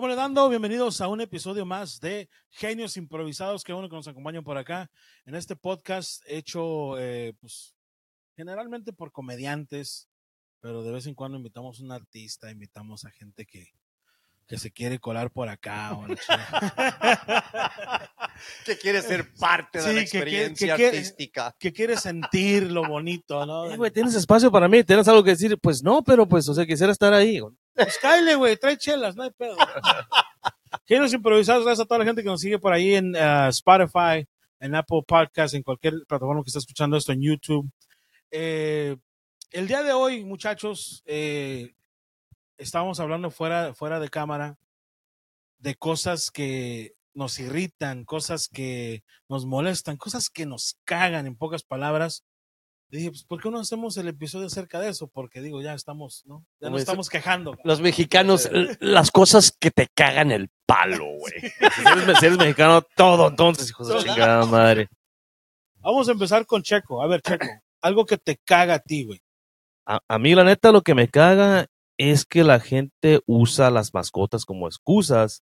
Vamos dando, bienvenidos a un episodio más de Genios Improvisados, que uno que nos acompañan por acá en este podcast hecho, eh, pues, generalmente por comediantes, pero de vez en cuando invitamos a un artista, invitamos a gente que, que se quiere colar por acá. O que quiere ser parte de la que quiere- experiencia que artística. que quiere sentir lo bonito, ¿no? Eh, güey, ¿tienes espacio para mí? ¿Tienes algo que decir? Pues no, pero pues, o sea, quisiera estar ahí. Güey. Pues güey, trae chelas, no hay pedo. Genios improvisados, gracias a toda la gente que nos sigue por ahí en uh, Spotify, en Apple Podcast, en cualquier plataforma que esté escuchando esto, en YouTube. Eh, el día de hoy, muchachos, eh, estábamos hablando fuera, fuera de cámara de cosas que nos irritan, cosas que nos molestan, cosas que nos cagan, en pocas palabras. Dije, pues, ¿por qué no hacemos el episodio acerca de eso? Porque digo, ya estamos, ¿no? Ya nos estamos quejando. Los mexicanos, l- las cosas que te cagan el palo, güey. Si eres, si eres mexicano, todo entonces, hijo de chingada madre. Vamos a empezar con Checo. A ver, Checo, algo que te caga a ti, güey. A, a mí, la neta, lo que me caga es que la gente usa las mascotas como excusas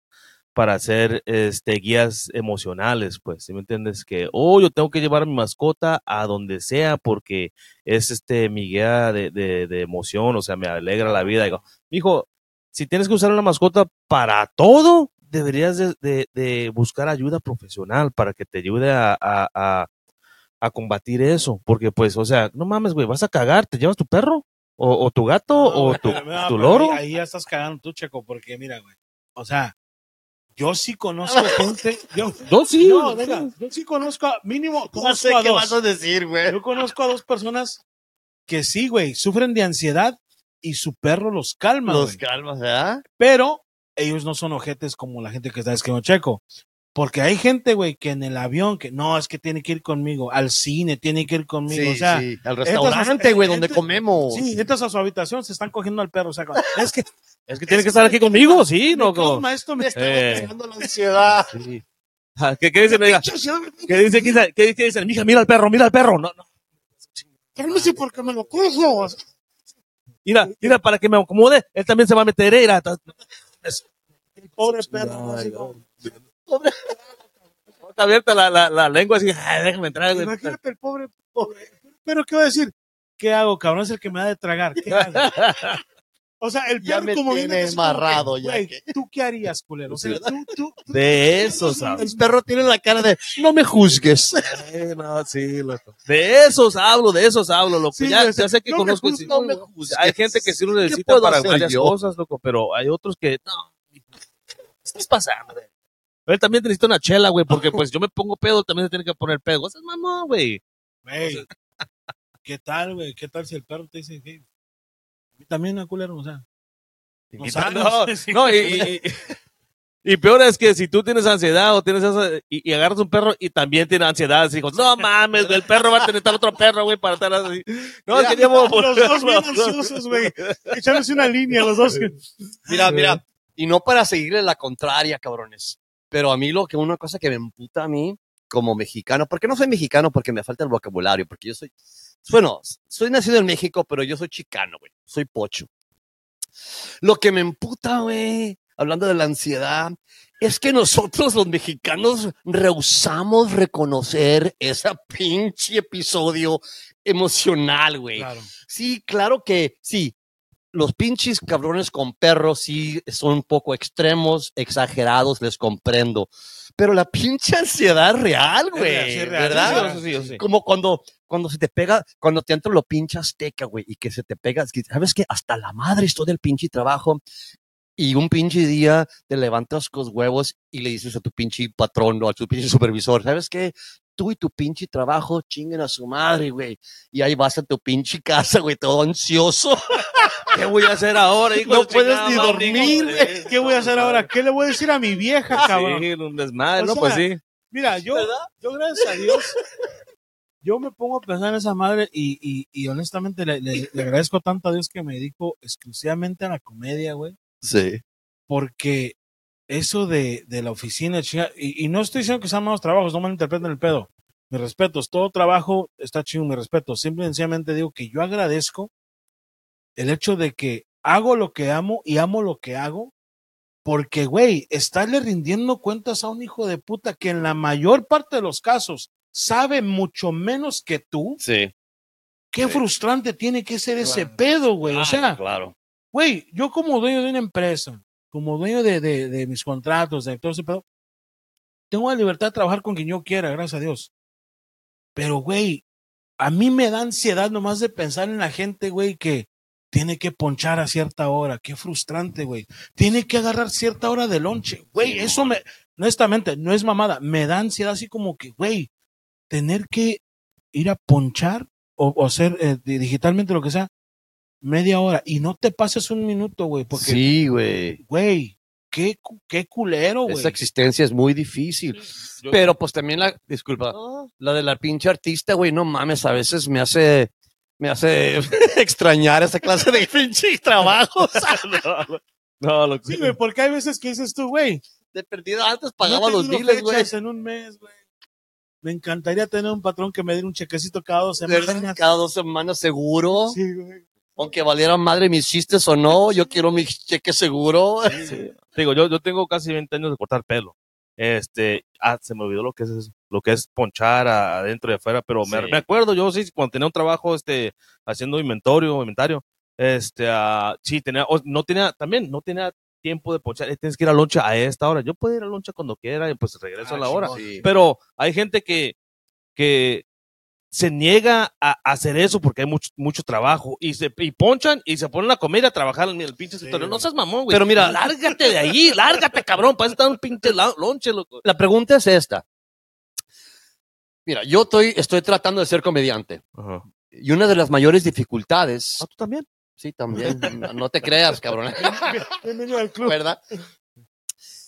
para hacer este, guías emocionales, pues, ¿sí me entiendes? Que, oh, yo tengo que llevar a mi mascota a donde sea porque es este mi guía de, de, de emoción, o sea, me alegra la vida. Digo, hijo, si tienes que usar una mascota para todo, deberías de, de- de buscar ayuda profesional para que te ayude a, a, a, a combatir eso, porque pues, o sea, no mames, güey, vas a cagar, ¿te llevas tu perro? ¿O, o tu gato? ¿O tu, no, loro? Ahí, ahí ya estás cagando tú, Checo, porque mira, güey. O sea, yo sí conozco gente. Yo, No, sí. no, venga, yo sí conozco, a- mínimo, No conozco sé a qué dos. vas a decir, güey. Yo conozco a dos personas que sí, güey, sufren de ansiedad y su perro los calma, Los güey. calmas, ¿verdad? Pero ellos no son ojetes como la gente que está escribiendo Checo. Porque hay gente, güey, que en el avión, que no, es que tiene que ir conmigo, al cine, tiene que ir conmigo. Sí, o sea, sí. Al restaurante, güey, donde entras- comemos. Sí, entras a su habitación, se están cogiendo al perro. O sea, es que Es que tiene que estar aquí conmigo, sí, no. calma, esto me Eh. Pegando la ansiedad. Sí. Ah, ¿Qué, qué oiga? ¿Qué dice? ¿Qué dice? ¿Qué dicen? Mija, mira al perro, mira al perro. No, no. Cálmese porque me lo cojo. Mira, mira, para que me acomode, él también se va a meter. eh, Mira, ta- Pobre perro. Ay, no. Como- está abierta la, la, la lengua así. Déjame entrar. Imagínate el pobre, pobre. Pero ¿qué va a decir? ¿Qué hago, cabrón? Es el que me da de tragar. ¿Qué hago? O sea, el Ya perro me como tiene viene es como que, amarrado ya que- ¿Tú qué harías, culero? O sea, tú, tú, tú- De eso, ¿sabes? El perro tiene la cara de no me juzgues. Eh, no, sí, loco. De esos hablo, de esos hablo, loco. Sí, ya, ya sé que no me conozco. juzgues, no me juzgues. hay gente que sí lo ¿Qué necesita para varias yo? cosas, loco, pero hay otros que no. Estás pasando, güey. Él también necesita una chela, güey, porque pues yo me pongo pedo, también se tiene que poner pedo. Ese es mamón, güey. Güey, ¿qué tal, güey? ¿Qué tal si el perro te dice que a mí también, ¿no, culero? O sea, no Y- sabes, no, sí. no, y, y- y peor es que si tú tienes ansiedad o tienes esa, y, y agarras un perro y también tiene ansiedad, así no mames, güey, el perro va a tener otro perro, güey, para estar así. No, Mira, queríamos los dos bien ansiosos, güey. Echándose una línea, los dos. Mira, mira. Y no para seguirle la contraria, cabrones. Pero a mí lo que una cosa que me emputa a mí como mexicano, porque no soy mexicano porque me falta el vocabulario, porque yo soy, bueno, soy nacido en México, pero yo soy chicano, güey. Soy pocho. Lo que me emputa, güey, hablando de la ansiedad, es que nosotros los mexicanos rehusamos reconocer ese pinche episodio emocional, güey. Claro. Sí, claro que sí. Los pinches cabrones con perros sí son un poco extremos, exagerados, les comprendo. Pero la pinche ansiedad real, güey. sí, ¿Verdad? sí, Sí. Como cuando, cuando se te pega, cuando te entra lo pinche azteca, güey, y que se te pega, es que, ¿sabes qué? Hasta la madre estoy del pinche trabajo. Y un pinche día te levantas con los huevos y le dices a tu pinche patrón o a tu pinche supervisor, ¿sabes qué? Tú y tu pinche trabajo chinguen a su madre, güey. Y ahí vas a tu pinche casa, güey, todo ansioso. ¿Qué voy a hacer ahora, hijo? No de puedes ni dormir, de- ¿Qué voy a hacer ahora? ¿Qué le voy a decir a mi vieja, cabrón? Sí, un desmadre, O ¿no? sea, Pues sí. Mira, yo, yo gracias a Dios, yo me pongo a pensar en esa madre y, y, y honestamente le, le- le agradezco tanto a Dios que me dedico exclusivamente a la comedia, güey, Sí. porque eso de, de la oficina, chinga, y, y no estoy diciendo que sean malos trabajos, no me interpreten el pedo. Mis respetos, todo trabajo está chido, mi respeto. Simple y sencillamente digo que yo agradezco el hecho de que hago lo que amo y amo lo que hago Porque, güey, estarle rindiendo cuentas a un hijo de puta que en la mayor parte de los casos sabe mucho menos que tú, Sí. qué Sí. frustrante tiene que ser ese pedo, güey. O Ah, sea, claro. güey, yo como dueño de una empresa, como dueño de, de, de mis contratos, de todo ese pedo, tengo la libertad de trabajar con quien yo quiera, gracias a Dios. Pero, güey, a mí me da ansiedad nomás de pensar en la gente, güey, que tiene que ponchar a cierta hora. Qué frustrante, güey. Tiene que agarrar cierta hora de lonche. Güey, eso me, honestamente, no es mamada. Me da ansiedad así como que, güey, tener que ir a ponchar o, o hacer eh, di- digitalmente lo que sea, media hora. Y no te pases un minuto, güey, porque, Sí, güey. güey, qué, qué culero, güey. Esa existencia es muy difícil. Yo- Pero pues también la, disculpa, No, la de la pinche artista, güey, no mames, a veces me hace, me hace extrañar esa clase de pinche trabajos. no, no, lo que- Sí, güey, porque hay veces que dices tú, güey, De perdida antes pagaba los biles, güey. en un mes, güey. Me encantaría tener un patrón que me diera un chequecito cada dos semanas. Cada dos semanas seguro. Sí, güey. Aunque valieran madre mis chistes o no, yo quiero mi cheque seguro. Sí. Digo, yo, yo tengo casi 20 años de cortar pelo. Este, ah, se me olvidó lo que es eso, lo que es ponchar adentro y afuera, pero me, Sí. me acuerdo, yo sí, cuando tenía un trabajo, este, haciendo inventario, inventario, este, ah, sí, tenía, o- no tenía, también, no tenía tiempo de ponchar, eh, tienes que ir a loncha a esta hora, yo puedo ir a loncha cuando quiera y pues regreso Ah, a la hora. Sí. pero hay gente que, que se niega a hacer eso porque hay mucho, mucho trabajo y se y ponchan y se ponen a comer y a trabajar en el pinche Sí, escritorio. No seas mamón, güey. Pero mira- lárgate de ahí, lárgate, cabrón. Para eso está un pinche lonche, loco. La pregunta es esta. Mira, yo estoy, estoy tratando de ser comediante. Ajá. Y una de las mayores dificultades, Ah, tú también. sí, también, no, no te creas, cabrón, Bienvenido al club. ¿verdad?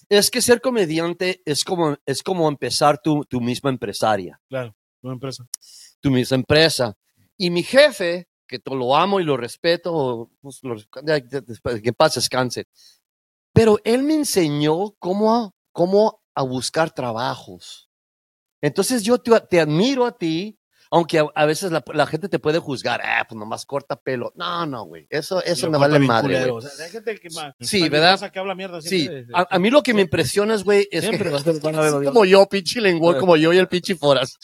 Es que ser comediante es como, es como empezar tu, tu misma empresaria, Claro, una empresa. Tu misma empresa. Y mi jefe, que lo amo y lo respeto, pues, lo- que paz descanse, pero él me enseñó cómo, a- cómo a buscar trabajos. Entonces yo te, te admiro a ti, aunque a, a veces la, la gente te puede juzgar, ah, pues nomás corta pelo. No, no, güey, eso, eso me vale madre. O sea, que ma- Sí, ¿verdad? que habla mierda Sí, a, a mí lo que me impresiona, es, güey, es Siempre que a- van a ver como yo, pinche lengua, como yo y el pinche Foras.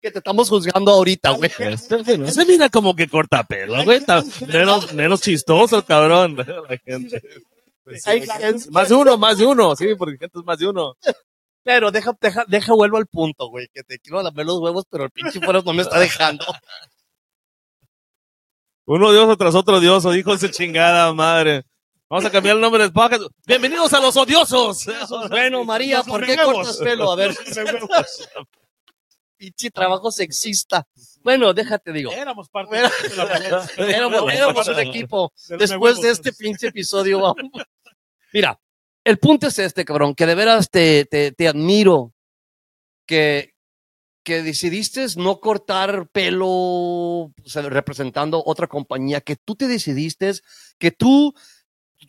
Que te estamos juzgando ahorita, güey. Se mira como que corta pelo, güey. Menos, menos chistoso, cabrón. La gente. Gente- Más de uno, más de uno. Sí, porque gente es más de uno. Pero deja, deja, deja, vuelvo al punto, güey, que te quiero lamer los huevos, pero el pinche Foras no me está dejando. Uno dioso tras otro dioso, dijo esa chingada madre. Vamos a cambiar el nombre del podcast. Bienvenidos a los odiosos. Bueno, María, ¿por qué cortas pelo? A ver, pinche trabajo sexista. Bueno, déjate, digo. Éramos parte Era- de la Éramos, éramos un equipo. Después de este pinche episodio, vamos. Mira, el punto es este, cabrón, que de veras te, te, te admiro que, que decidiste no cortar pelo o sea, representando otra compañía, que tú te decidiste, que tú,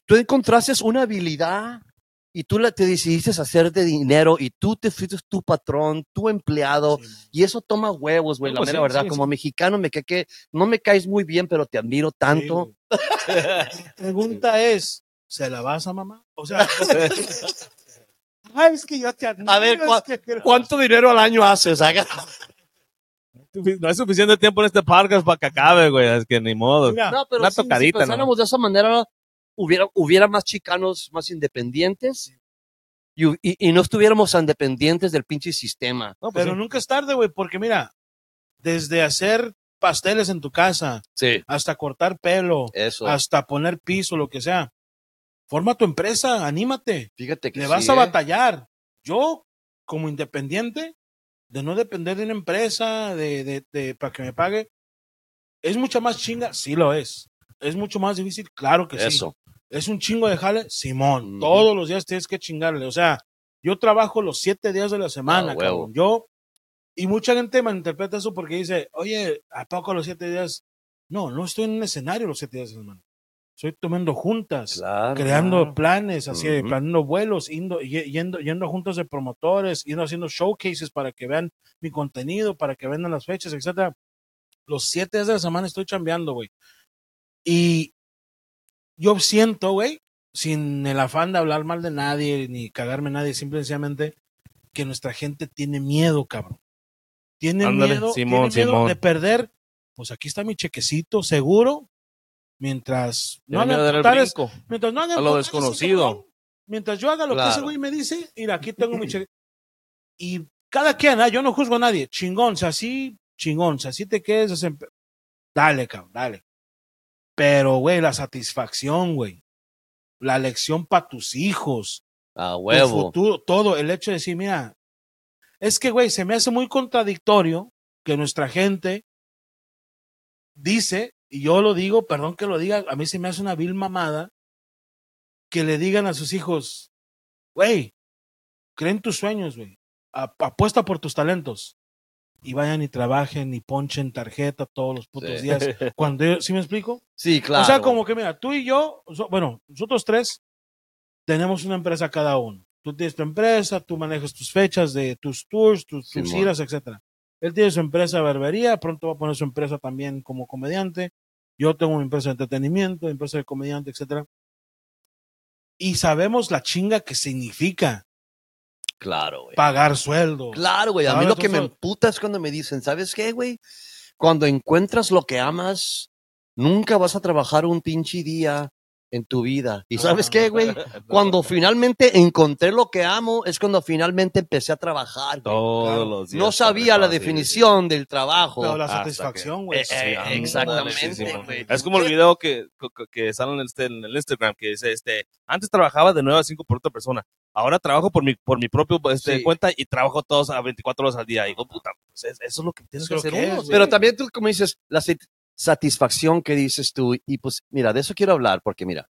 tú encontraste una habilidad y tú la, te decidiste hacer de dinero y tú te fuiste tu patrón, tu empleado, y eso toma huevos, güey, No, la pues mera sí, verdad. sí, Como mexicano me cae que no me caes muy bien, pero te admiro tanto. La pregunta es, ¿se la vas a mamá? O sea, ay, es que yo te admiro. A ver, es ¿cuá- que- ¿Cuánto dinero al año haces? Haga- No hay suficiente tiempo en este podcast para que acabe, güey. Es que ni modo. Mira, No, pero Una si- si, tocadita, ¿no? pensáramos de esa manera, hubiera, hubiera más chicanos más independientes y, y- y no estuviéramos tan dependientes del pinche sistema. No, pues pero sí. nunca es tarde, güey, porque mira, desde hacer pasteles en tu casa, Sí, hasta cortar pelo, eso. hasta poner piso, lo que sea, forma tu empresa, anímate, Fíjate que le sí, vas a ¿eh? batallar. Yo, como independiente, de no depender de una empresa, de, de, de- para que me pague, es mucha más chinga, sí lo es. Es mucho más difícil, claro que sí. Es un chingo de jale, Simón. Todos los días tienes que chingarle. O sea, yo trabajo los siete días de la semana, Ah, cabrón. Yo, y mucha gente malinterpreta eso porque dice, oye, ¿a poco los siete días? No, no estoy en un escenario los siete días de la semana. Estoy tomando juntas, Claro. creando planes, así, Ujú. planeando vuelos, yendo, ye- yendo, yendo a juntas de promotores, yendo haciendo showcases para que vean mi contenido, para que vendan las fechas, etcétera. Los siete días de la semana estoy chambeando, güey. Y yo siento, güey, sin el afán de hablar mal de nadie ni cagarme a nadie, simplemente que nuestra gente tiene miedo, cabrón. Tiene Ándale, miedo, Simón, tiene miedo Simón. de perder. Pues aquí está mi chequecito seguro. Mientras no hagan brinco. mientras no hagan a lo desconocido. cabrón. Mientras yo haga lo que ese güey me dice, mira, aquí tengo mi cheque. Y cada quien, ah, yo no juzgo a nadie. Chingón, si así, chingón, si así te quedes, dale, cabrón, dale. Pero, güey, la satisfacción, güey. La lección para tus hijos. A tu futuro, todo. El hecho de decir, mira, es que, güey, se me hace muy contradictorio que nuestra gente dice, y yo lo digo, perdón que lo diga, a mí se me hace una vil mamada, que le digan a sus hijos, güey, creen tus sueños, güey, apuesta por tus talentos. Y vayan y trabajen y ponchen tarjeta todos los putos Sí. días. Cuando yo, ¿sí me explico? Sí, claro. O sea, como que mira, tú y yo, so- bueno, nosotros tres tenemos una empresa cada uno. Tú tienes tu empresa, tú manejas tus fechas de tus tours, tus, tus Simón. giras, etcétera. Él tiene su empresa de barbería, pronto va a poner su empresa también como comediante. Yo tengo mi empresa de entretenimiento, mi empresa de comediante, etcétera. Y sabemos la chinga que significa Claro, güey. pagar sueldos. Claro, güey. A mí lo que me emputa es cuando me dicen, ¿sabes qué, güey? Cuando encuentras lo que amas, nunca vas a trabajar un pinche día en tu vida. ¿Y sabes qué, güey? Cuando finalmente encontré lo que amo, es cuando finalmente empecé a trabajar. güey. Todos Claro. los días. No sabía la definición del trabajo. Pero la hasta satisfacción, güey. Eh, eh, exactamente. Es como el video que, que, que sale en el, este- en el Instagram que dice, este, antes trabajaba de 9 a 5 por otra persona, ahora trabajo por mi, por mi propio este, Sí. cuenta y trabajo todos a 24 horas al día. Y digo, puta, pues es- eso es lo que tienes que hacer. Pero también tú, como dices, la satisfacción que dices tú, y pues, mira, de eso quiero hablar, porque mira,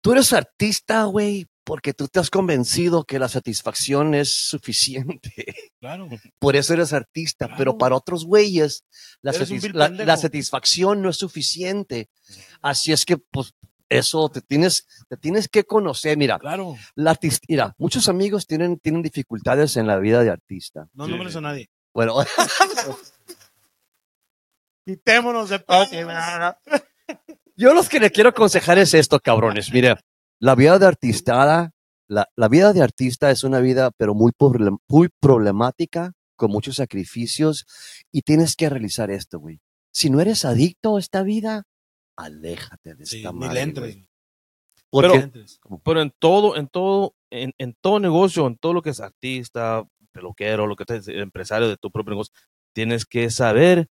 tú eres artista, güey, porque tú te has convencido que la satisfacción es suficiente. Claro. Por eso eres artista, Claro. pero para otros güeyes, la, satis- satisfacción no es suficiente. Así es que, pues, eso te tienes, te tienes que conocer. Mira, Claro. la mira, muchos amigos tienen, tienen dificultades en la vida de artista. No Sí. nombres a nadie. Bueno, Quitémonos de Yo los que le quiero aconsejar es esto, cabrones. Mira, la vida de artista, la, la vida de artista es una vida, pero muy, problem- muy problemática, con muchos sacrificios, y tienes que realizar esto, güey. Si no eres adicto a esta vida, aléjate de Sí, esta madre. Pero- Porque, entres. Pero en todo, en todo, en, en todo negocio, en todo lo que es artista, peluquero, lo que es empresario de tu propio negocio, tienes que saber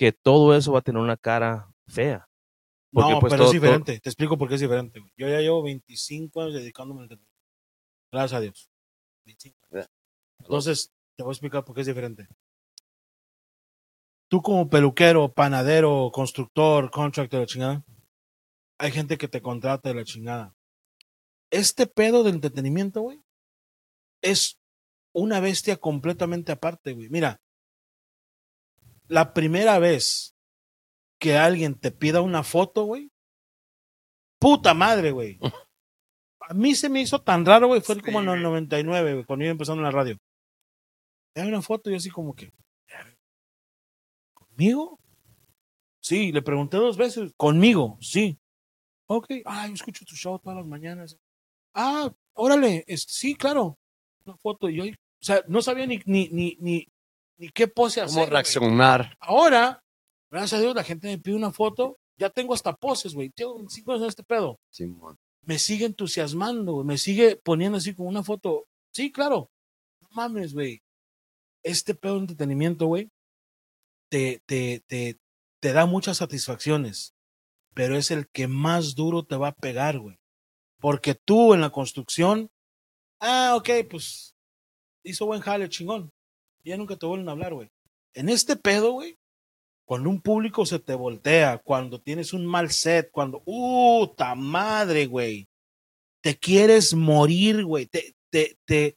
que todo eso va a tener una cara fea. Porque, no, pues, pero todo- es diferente. Te explico por qué es diferente. güey. Yo ya llevo 25 años dedicándome al entretenimiento. Gracias a Dios. 25 años. Entonces, te voy a explicar por qué es diferente. Tú como peluquero, panadero, constructor, contractor, la chingada, hay gente que te contrata de la chingada. Este pedo del entretenimiento, güey, es una bestia completamente aparte, güey. Mira, la primera vez que alguien te pida una foto, güey, puta madre, güey. A mí se me hizo tan raro, güey, fue como en el 99, güey, cuando iba empezando en la radio. Hay una foto y yo así como que, ¿conmigo? Sí, le pregunté dos veces, ¿conmigo? Sí. Ok, ah, yo escucho tu show todas las mañanas. Ah, órale, es- sí, claro. Una foto y yo, o sea, no sabía ni, ni, ni, ni, ni qué pose hacer. ¿cómo reaccionar? Ahora, gracias a Dios, la gente me pide una foto. Ya tengo hasta poses, güey. Tengo 25 años en este pedo. Me sigue entusiasmando, güey. Me sigue poniendo así como una foto. Sí, claro. No mames, güey. Este pedo de entretenimiento, güey, te, te, te, te da muchas satisfacciones. Pero es el que más duro te va a pegar, güey. Porque tú en la construcción, ah, ok, pues hizo buen jale, chingón. Ya nunca te vuelven a hablar, güey. En este pedo, güey, cuando un público se te voltea, cuando tienes un mal set, cuando, ¡puta madre, güey! Te quieres morir, güey. Te, te, te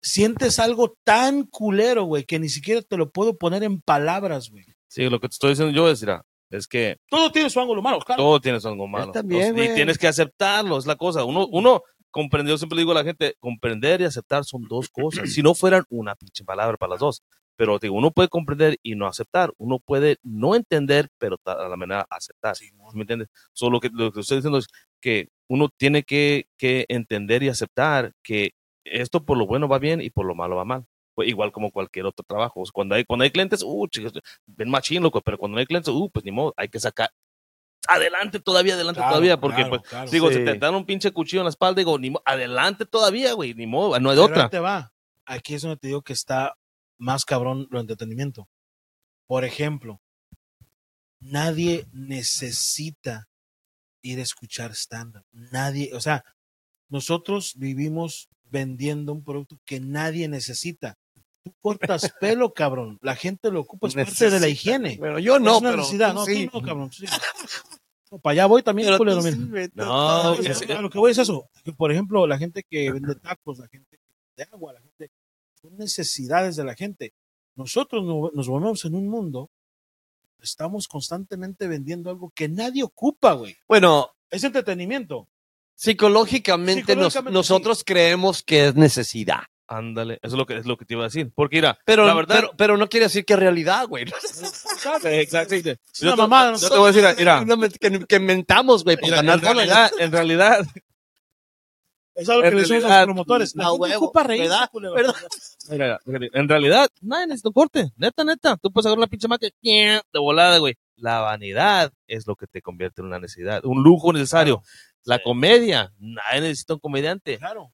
sientes algo tan culero, güey, que ni siquiera te lo puedo poner en palabras, güey. Sí, lo que te estoy diciendo yo es, mira, es que Todo tiene su ángulo malo, claro. todo tiene algo malo. también, Entonces, y tienes que aceptarlo, es la cosa. Uno, uno comprende, yo siempre digo a la gente, comprender y aceptar son dos cosas. Si no fueran una pinche palabra para las dos. Pero digo, uno puede comprender y no aceptar. Uno puede no entender, pero a la manera aceptar. Sí. ¿Me entiendes? Solo que lo que estoy diciendo es que uno tiene que, que entender y aceptar que esto por lo bueno va bien y por lo malo va mal. Pues igual como cualquier otro trabajo. Cuando hay, cuando hay clientes, uh, chicos, ven machín, loco, pero cuando no hay clientes, uh, pues ni modo, hay que sacar adelante todavía, adelante Claro, todavía, porque claro, pues, claro. digo, Sí. si te dan un pinche cuchillo en la espalda, digo, ni adelante todavía, güey, ni modo, no hay Pero de ahí otra. te va. Aquí es donde te digo que está más cabrón lo entretenimiento. Por ejemplo, nadie necesita ir a escuchar stand-up. Nadie, o sea, nosotros vivimos vendiendo un producto que nadie necesita. Tú cortas pelo, cabrón. La gente lo ocupa, es parte de la higiene. Bueno, yo no, es una pero necesidad. tú No, sí. tú no, cabrón. sí. Para allá voy también, Pero culero, sí, No, es- A lo que voy es eso. que, por ejemplo, la gente que vende tacos, la gente de agua, la gente. Son necesidades de la gente. Nosotros no- nos movemos en un mundo. Estamos constantemente vendiendo algo que nadie ocupa, güey. Bueno, Es entretenimiento. psicológicamente, nos- Psicológicamente, nosotros creemos que es necesidad. Ándale, eso es lo que es lo que te iba a decir. Porque mira, Pero, la verdad, pero, pero no quiere decir que es realidad, güey. exacto. Es Yo una te- mamada. yo te voy a decir, mira, que, que mentamos, güey, por ganar en realidad, en realidad, Es algo que le a los promotores. La gente huevo, reírse, ¿verdad? Mira, en realidad, nadie necesita un corte. Neta, neta. Tú puedes agarrar una pinche máquina de volada, güey. La vanidad es lo que te convierte en una necesidad, un lujo necesario. La comedia, nadie necesita un comediante. Claro.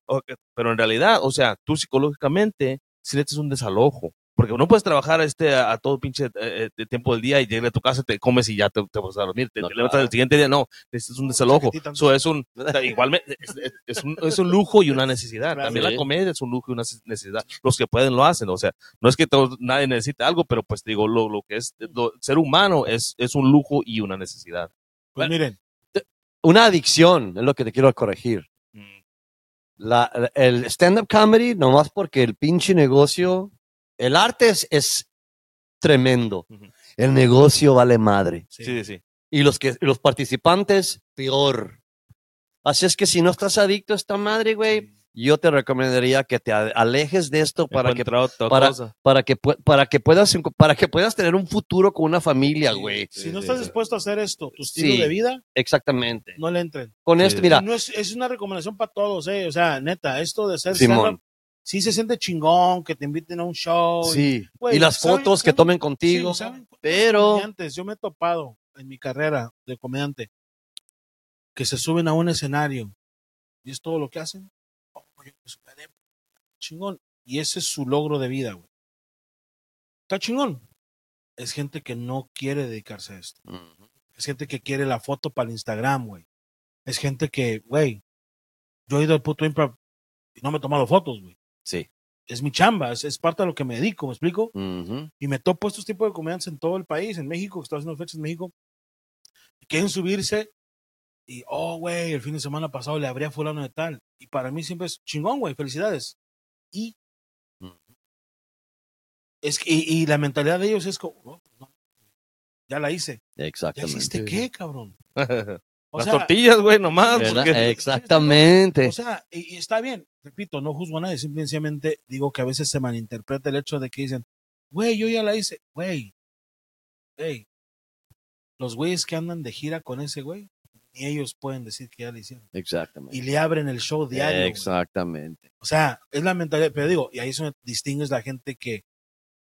Pero en realidad, o sea, tú psicológicamente, si necesitas un desalojo. Porque no puedes trabajar este a, a todo pinche eh, eh, de tiempo del día y llegas a tu casa, te comes y ya te, te vas a dormir. Te, No, te levantas claro. el siguiente día, no, necesitas un desalojo. Eso es un, igualmente, es, es- es un, es un lujo y una necesidad. Claro. También Sí. la comedia es un lujo y una necesidad. Los que pueden lo hacen, o sea, no es que todos, nadie necesita algo, pero pues digo, lo, lo que es lo- ser humano es, es un lujo y una necesidad. Pues miren, Una adicción es lo que te quiero corregir. La, la- el stand-up comedy, nomás porque el pinche negocio, el arte es, es tremendo. El negocio vale madre. Sí, sí, sí. Y los, que, los participantes, peor. Así es que si no estás adicto a esta madre, güey, yo te recomendaría que te alejes de esto para que, para- que, para que puedas, para que puedas tener un futuro con una familia, güey. si Sí, no sí, estás sí. dispuesto a hacer esto, tu estilo Sí. de vida, Exactamente. no le entren. Con Sí. esto, mira, No es, es una recomendación para todos, eh. O sea, neta, esto de ser sí se siente chingón que te inviten a un show. y- sí. Güey, y las ¿saben fotos que tomen contigo. Sí, ¿saben cuántos pero- yo me he topado en mi carrera de comediante que se suben a un escenario y es todo lo que hacen. Oh, Chingón. Y ese es su logro de vida, güey. Está chingón. Es gente que no quiere dedicarse a esto. Es gente que quiere la foto para el Instagram, güey. Es gente que, güey, yo he ido al puto improv y no me he tomado fotos, güey. Sí. Es mi chamba, es, es parte de lo que me dedico, ¿me explico? Ujú. Y me topo estos tipos de comediantes en todo el país, en México, que estoy haciendo fechas en México, quieren subirse y, oh, güey, el fin de semana pasado le abría fulano de tal. Y para mí siempre es chingón, güey, felicidades. Y, Ujú. es que, y, y la mentalidad de ellos es como, "No, pues no, ya la hice. ¿Ya Exactamente. hiciste qué, cabrón? O Las sea, tortillas, güey, nomás. Porque- Exactamente. O sea, y, y está bien, repito, no juzgo a nadie, simplemente digo que a veces se malinterpreta el hecho de que dicen, güey, yo ya la hice, güey, güey, los güeyes que andan de gira con ese güey, ni ellos pueden decir que ya la hicieron. Exactamente. Y le abren el show diario. Exactamente. O sea, es la mentalidad, pero digo, y ahí es donde distingues la gente que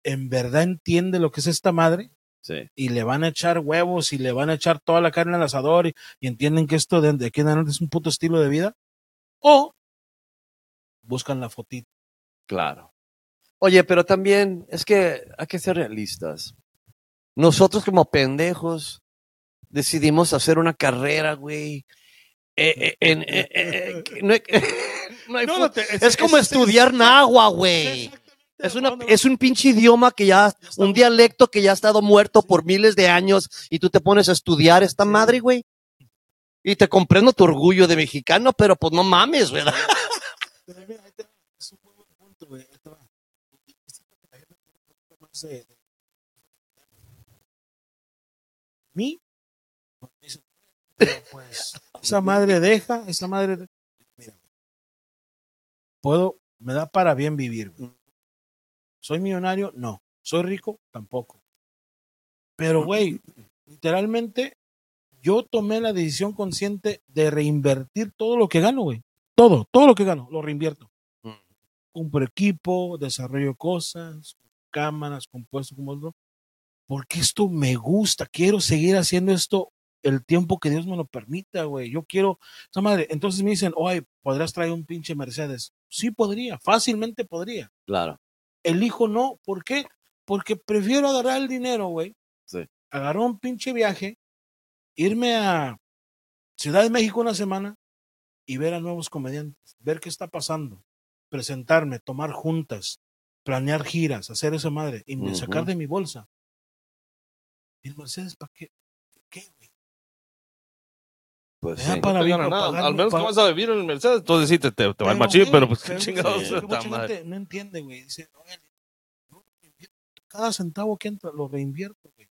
en verdad entiende lo que es esta madre Sí. y le van a echar huevos y le van a echar toda la carne al asador y, y entienden que esto de, de aquí en adelante es un puto estilo de vida. O buscan la fotito. Claro. Oye, pero también es que hay que ser realistas. Nosotros como pendejos decidimos hacer una carrera, güey. Eh, eh, en- eh, no hay- es, como estudiar nahua, güey. Es, una, es un pinche idioma que ya, un dialecto que ya ha estado muerto por miles de años y tú te pones a estudiar esta madre, güey. Y te comprendo tu orgullo de mexicano, pero pues no mames, ¿verdad? Mí, pues, pues, esa madre deja, esa madre, de- mira, puedo, me da para bien vivir. güey. ¿Soy millonario? No. ¿Soy rico? Tampoco. Pero, güey, literalmente yo tomé la decisión consciente de reinvertir todo lo que gano, güey. Todo, todo lo que gano, lo reinvierto. Mm. Compro equipo, desarrollo cosas, cámaras, compuestos como otro. Porque esto me gusta, quiero seguir haciendo esto el tiempo que Dios me lo permita, güey. Yo quiero, esa madre. Entonces me dicen, oye, ¿podrás traer un pinche Mercedes? Sí podría, fácilmente podría. Claro. Elijo no, ¿por qué? Porque prefiero agarrar el dinero, güey. Sí. Agarrar un pinche viaje, irme a Ciudad de México una semana y ver a nuevos comediantes, ver qué está pasando, presentarme, tomar juntas, planear giras, hacer esa madre y me- sacar de mi bolsa. ¿Y el Mercedes para qué? ¿Qué, güey? Pues sí. para No nada. pagar- Al menos que pa- vas a vivir en el Mercedes, entonces sí te, te, te va el Pero, machín, pero pues qué chingados. mucha gente no entiende, güey. Dice, "Oye, yo reinvierto cada centavo que entra lo reinvierto, güey.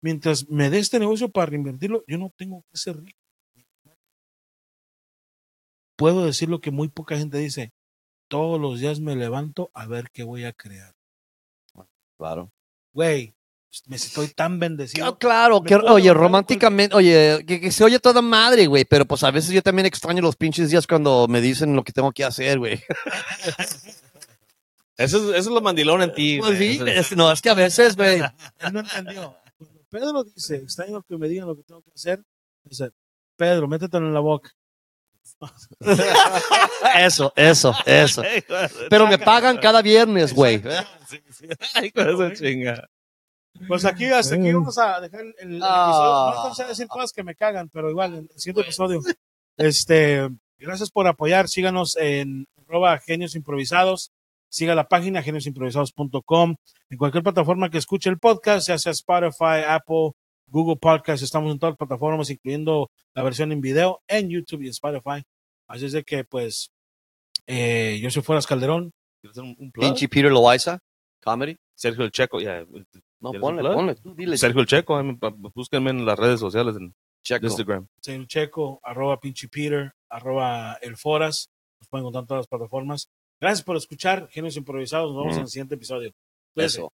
Mientras me dé este negocio para reinvertirlo, yo no tengo que ser rico. Puedo decir lo que muy poca gente dice. Todos los días me levanto a ver qué voy a crear. Claro. Güey, me estoy tan bendecido. Claro, que, oye, románticamente, oye, que, que se oye toda madre, güey, pero pues a veces yo también extraño los pinches días cuando me dicen lo que tengo que hacer, güey. Eso es, eso es lo mandilón en ti. Pues sí, es- no, es que a veces, güey, Él no entendió. Cuando Pedro dice, extraño que me digan lo que tengo que hacer, dice, Pedro, métetelo en la boca. eso, eso, eso. Pero me pagan cada viernes, güey. Sí, sí. Ay, con esa chinga. Pues aquí, hasta aquí vamos a dejar el, el Ah. episodio. No alcancé a decir cosas que me cagan, pero igual, en el siguiente episodio. Este, gracias por apoyar. Síganos en arroba genios improvisados. Siga la página geniosimprovisados.com. En cualquier plataforma que escuche el podcast, ya sea Spotify, Apple, Google Podcast, estamos en todas las plataformas, incluyendo la versión en video en YouTube y Spotify. Así es de que, pues, eh, yo soy Fueras Calderón. ¿Quieres hacer un, un? Pinche Peter Loaiza, comedy. Sergio el Checo, ya. No, ¿Quieres ponle, ponle, tú dile. Sergio el Checo, búsquenme en las redes sociales, en Checo. Instagram. Soy el Checo, arroba pinche Peter, arroba el Foras. Nos pueden encontrar en todas las plataformas. Gracias por escuchar Genios Improvisados. Nos vemos Mm. en el siguiente episodio. Eso.